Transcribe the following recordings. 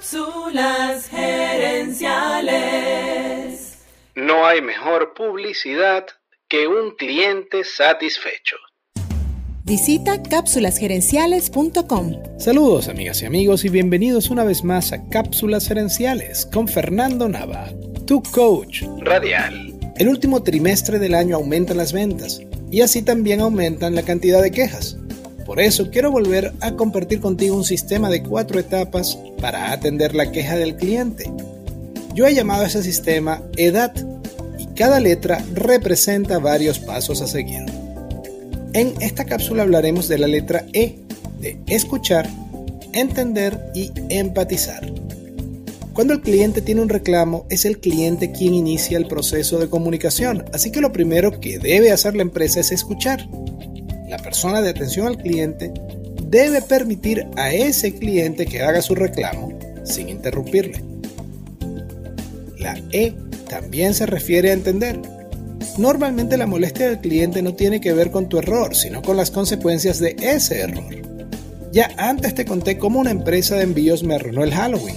Cápsulas gerenciales. No hay mejor publicidad que un cliente satisfecho. Visita cápsulasgerenciales.com. Saludos amigas y amigos y bienvenidos una vez más a Cápsulas Gerenciales con Fernando Nava, tu coach Radial. El último trimestre del año aumentan las ventas y así también aumentan la cantidad de quejas. Por eso quiero volver a compartir contigo un sistema de cuatro etapas para atender la queja del cliente. Yo he llamado a ese sistema EDAT y cada letra representa varios pasos a seguir. En esta cápsula hablaremos de la letra E, de escuchar, entender y empatizar. Cuando el cliente tiene un reclamo, es el cliente quien inicia el proceso de comunicación, así que lo primero que debe hacer la empresa es escuchar. La persona de atención al cliente debe permitir a ese cliente que haga su reclamo sin interrumpirle. La E también se refiere a entender. Normalmente la molestia del cliente no tiene que ver con tu error, sino con las consecuencias de ese error. Ya antes te conté cómo una empresa de envíos me arruinó el Halloween.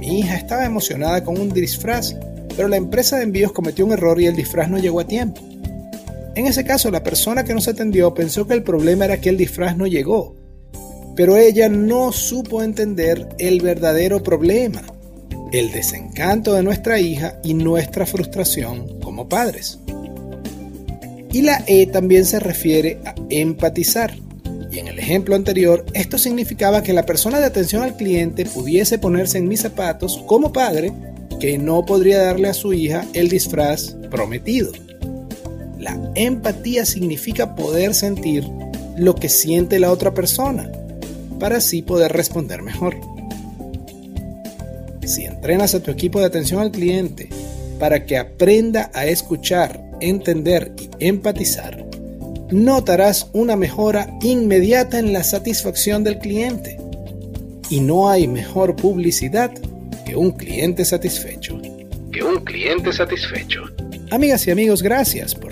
Mi hija estaba emocionada con un disfraz, pero la empresa de envíos cometió un error y el disfraz no llegó a tiempo. En ese caso, la persona que nos atendió pensó que el problema era que el disfraz no llegó, pero ella no supo entender el verdadero problema, el desencanto de nuestra hija y nuestra frustración como padres. Y la E también se refiere a empatizar. Y en el ejemplo anterior, esto significaba que la persona de atención al cliente pudiese ponerse en mis zapatos como padre que no podría darle a su hija el disfraz prometido. La empatía significa poder sentir lo que siente la otra persona para así poder responder mejor. Si entrenas a tu equipo de atención al cliente para que aprenda a escuchar, entender y empatizar, notarás una mejora inmediata en la satisfacción del cliente. Y no hay mejor publicidad que un cliente satisfecho. Que un cliente satisfecho. Amigas y amigos, gracias por